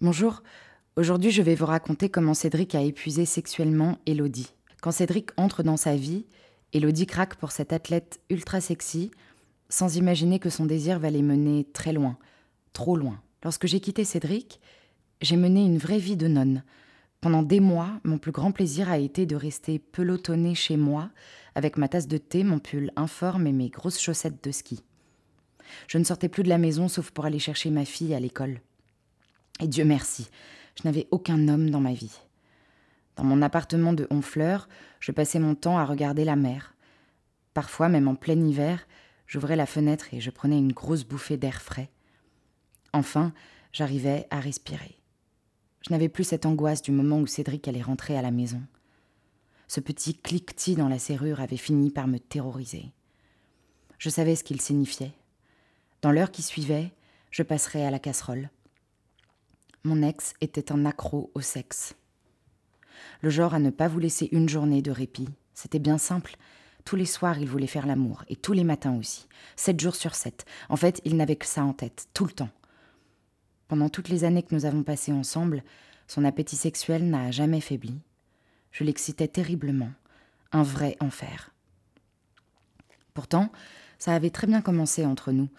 Bonjour, aujourd'hui je vais vous raconter comment Cédric a épuisé sexuellement Elodie. Quand Cédric entre dans sa vie, Elodie craque pour cette athlète ultra sexy, sans imaginer que son désir va les mener très loin, trop loin. Lorsque j'ai quitté Cédric, j'ai mené une vraie vie de nonne. Pendant des mois, mon plus grand plaisir a été de rester pelotonnée chez moi, avec ma tasse de thé, mon pull informe et mes grosses chaussettes de ski. Je ne sortais plus de la maison sauf pour aller chercher ma fille à l'école. Et Dieu merci, je n'avais aucun homme dans ma vie. Dans mon appartement de Honfleur, je passais mon temps à regarder la mer. Parfois, même en plein hiver, j'ouvrais la fenêtre et je prenais une grosse bouffée d'air frais. Enfin, j'arrivais à respirer. Je n'avais plus cette angoisse du moment où Cédric allait rentrer à la maison. Ce petit cliquetis dans la serrure avait fini par me terroriser. Je savais ce qu'il signifiait. Dans l'heure qui suivait, je passerais à la casserole. Mon ex était un accro au sexe. Le genre à ne pas vous laisser une journée de répit. C'était bien simple. Tous les soirs, il voulait faire l'amour, et tous les matins aussi. Sept jours sur sept. En fait, il n'avait que ça en tête, tout le temps. Pendant toutes les années que nous avons passées ensemble, son appétit sexuel n'a jamais faibli. Je l'excitais terriblement. Un vrai enfer. Pourtant, ça avait très bien commencé entre nous.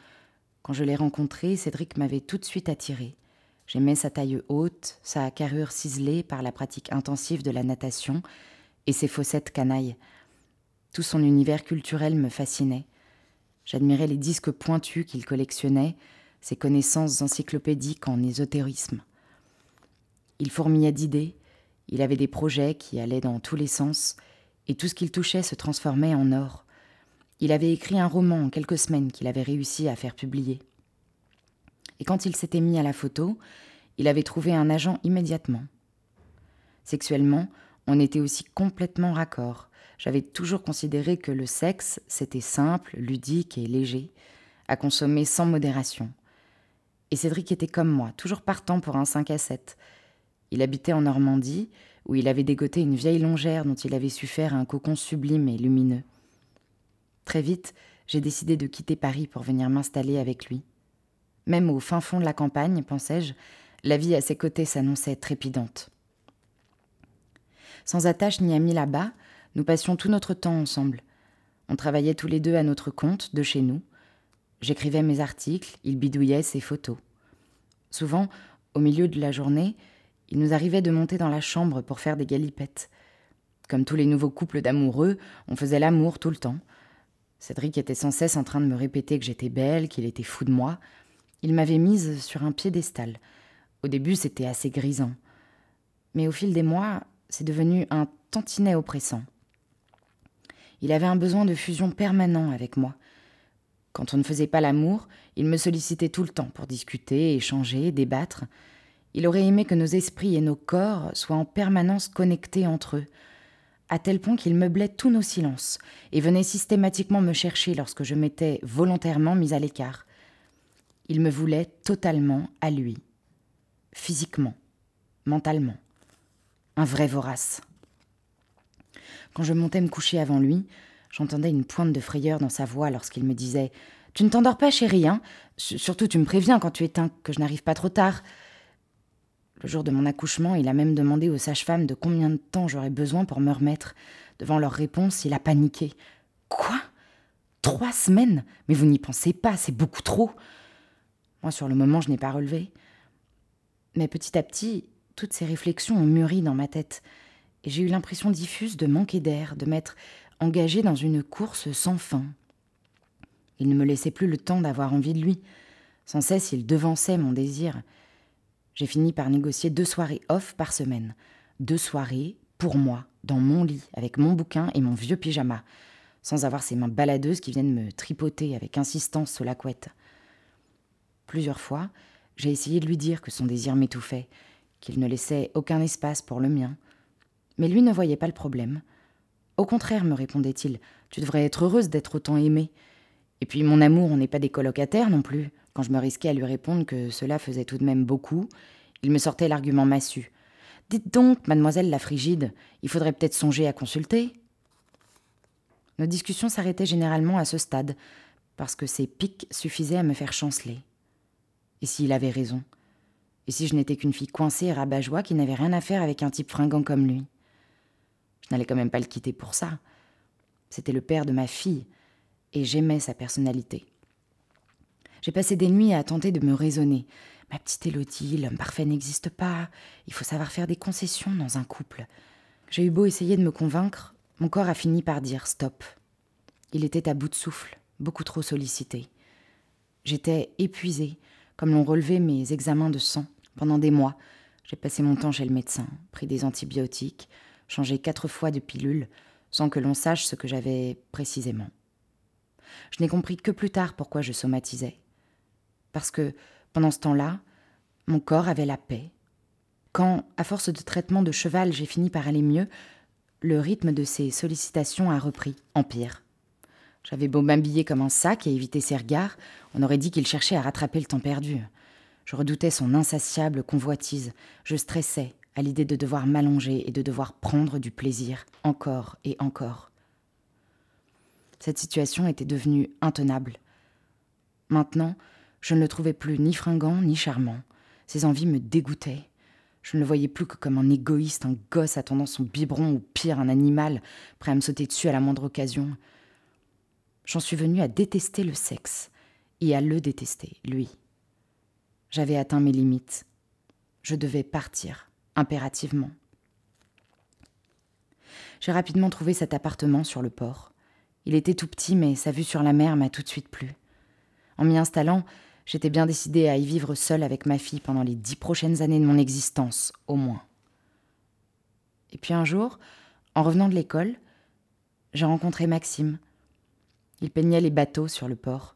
Quand je l'ai rencontré, Cédric m'avait tout de suite attiré. J'aimais sa taille haute, sa carrure ciselée par la pratique intensive de la natation et ses fossettes canailles. Tout son univers culturel me fascinait. J'admirais les disques pointus qu'il collectionnait, ses connaissances encyclopédiques en ésotérisme. Il fourmillait d'idées, il avait des projets qui allaient dans tous les sens, et tout ce qu'il touchait se transformait en or. Il avait écrit un roman en quelques semaines qu'il avait réussi à faire publier. Et quand il s'était mis à la photo, il avait trouvé un agent immédiatement. Sexuellement, on était aussi complètement raccord. J'avais toujours considéré que le sexe, c'était simple, ludique et léger, à consommer sans modération. Et Cédric était comme moi, toujours partant pour un 5 à 7. Il habitait en Normandie, où il avait dégoté une vieille longère dont il avait su faire un cocon sublime et lumineux. Très vite, j'ai décidé de quitter Paris pour venir m'installer avec lui. Même au fin fond de la campagne, pensais-je, la vie à ses côtés s'annonçait trépidante. Sans attache ni amis là-bas, nous passions tout notre temps ensemble. On travaillait tous les deux à notre compte, de chez nous. J'écrivais mes articles, il bidouillait ses photos. Souvent, au milieu de la journée, il nous arrivait de monter dans la chambre pour faire des galipettes. Comme tous les nouveaux couples d'amoureux, on faisait l'amour tout le temps. Cédric était sans cesse en train de me répéter que j'étais belle, qu'il était fou de moi. Il m'avait mise sur un piédestal. Au début, c'était assez grisant. Mais au fil des mois, c'est devenu un tantinet oppressant. Il avait un besoin de fusion permanent avec moi. Quand on ne faisait pas l'amour, il me sollicitait tout le temps pour discuter, échanger, débattre. Il aurait aimé que nos esprits et nos corps soient en permanence connectés entre eux, à tel point qu'il meublait tous nos silences et venait systématiquement me chercher lorsque je m'étais volontairement mise à l'écart. Il me voulait totalement à lui, physiquement, mentalement, un vrai vorace. Quand je montais me coucher avant lui, j'entendais une pointe de frayeur dans sa voix lorsqu'il me disait Tu ne t'endors pas, chérie, hein? Surtout, tu me préviens quand tu éteins, que je n'arrive pas trop tard. Le jour de mon accouchement, il a même demandé aux sages-femmes de combien de temps j'aurais besoin pour me remettre. Devant leur réponse, il a paniqué. Quoi? Trois semaines? Mais vous n'y pensez pas, c'est beaucoup trop. Moi, sur le moment, je n'ai pas relevé. Mais petit à petit, toutes ces réflexions ont mûri dans ma tête, et j'ai eu l'impression diffuse de manquer d'air, de m'être engagée dans une course sans fin. Il ne me laissait plus le temps d'avoir envie de lui. Sans cesse, il devançait mon désir. J'ai fini par négocier deux soirées off par semaine. Deux soirées pour moi, dans mon lit, avec mon bouquin et mon vieux pyjama, sans avoir ces mains baladeuses qui viennent me tripoter avec insistance sous la couette. Plusieurs fois, j'ai essayé de lui dire que son désir m'étouffait, qu'il ne laissait aucun espace pour le mien. Mais lui ne voyait pas le problème. Au contraire, me répondait-il, tu devrais être heureuse d'être autant aimée. Et puis mon amour, on n'est pas des colocataires non plus. Quand je me risquais à lui répondre que cela faisait tout de même beaucoup, il me sortait l'argument massu. Dites donc, mademoiselle la frigide, il faudrait peut-être songer à consulter. Nos discussions s'arrêtaient généralement à ce stade, parce que ses pics suffisaient à me faire chanceler. Et s'il avait raison? Et si je n'étais qu'une fille coincée et rabat-joie qui n'avait rien à faire avec un type fringant comme lui? Je n'allais quand même pas le quitter pour ça. C'était le père de ma fille, et j'aimais sa personnalité. J'ai passé des nuits à tenter de me raisonner. Ma petite Élodie, l'homme parfait n'existe pas. Il faut savoir faire des concessions dans un couple. J'ai eu beau essayer de me convaincre, mon corps a fini par dire stop. Il était à bout de souffle, beaucoup trop sollicité. J'étais épuisée, comme l'ont relevé mes examens de sang. Pendant des mois, j'ai passé mon temps chez le médecin, pris des antibiotiques, changé quatre fois de pilule, sans que l'on sache ce que j'avais précisément. Je n'ai compris que plus tard pourquoi je somatisais. Parce que, pendant ce temps-là, mon corps avait la paix. Quand, à force de traitement de cheval, j'ai fini par aller mieux, le rythme de ses sollicitations a repris, empire. J'avais beau m'habiller comme un sac et éviter ses regards, on aurait dit qu'il cherchait à rattraper le temps perdu. Je redoutais son insatiable convoitise, je stressais à l'idée de devoir m'allonger et de devoir prendre du plaisir, encore et encore. Cette situation était devenue intenable. Maintenant, je ne le trouvais plus ni fringant ni charmant. Ses envies me dégoûtaient. Je ne le voyais plus que comme un égoïste, un gosse attendant son biberon ou pire, un animal, prêt à me sauter dessus à la moindre occasion. J'en suis venue à détester le sexe et à le détester, lui. J'avais atteint mes limites. Je devais partir, impérativement. J'ai rapidement trouvé cet appartement sur le port. Il était tout petit, mais sa vue sur la mer m'a tout de suite plu. En m'y installant, j'étais bien décidée à y vivre seule avec ma fille pendant les dix prochaines années de mon existence, au moins. Et puis un jour, en revenant de l'école, j'ai rencontré Maxime. Il peignait les bateaux sur le port.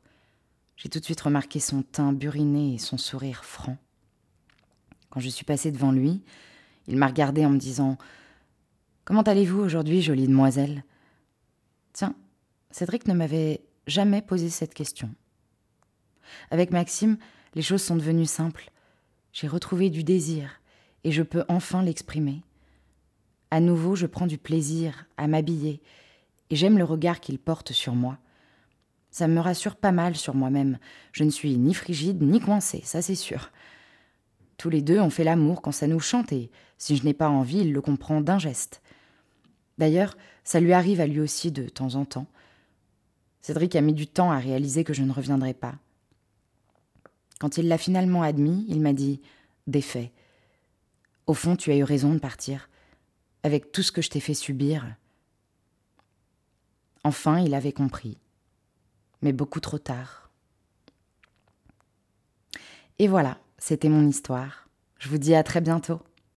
J'ai tout de suite remarqué son teint buriné et son sourire franc. Quand je suis passée devant lui, il m'a regardé en me disant Comment allez-vous aujourd'hui, jolie demoiselle? Tiens, Cédric ne m'avait jamais posé cette question. Avec Maxime, les choses sont devenues simples. J'ai retrouvé du désir et je peux enfin l'exprimer. À nouveau, je prends du plaisir à m'habiller et j'aime le regard qu'il porte sur moi. Ça me rassure pas mal sur moi-même. Je ne suis ni frigide ni coincée, ça c'est sûr. Tous les deux, on fait l'amour quand ça nous chante et si je n'ai pas envie, il le comprend d'un geste. D'ailleurs, ça lui arrive à lui aussi de temps en temps. Cédric a mis du temps à réaliser que je ne reviendrai pas. Quand il l'a finalement admis, il m'a dit Défait. Au fond, tu as eu raison de partir. Avec tout ce que je t'ai fait subir. Enfin, il avait compris. Mais beaucoup trop tard. Et voilà, c'était mon histoire. Je vous dis à très bientôt.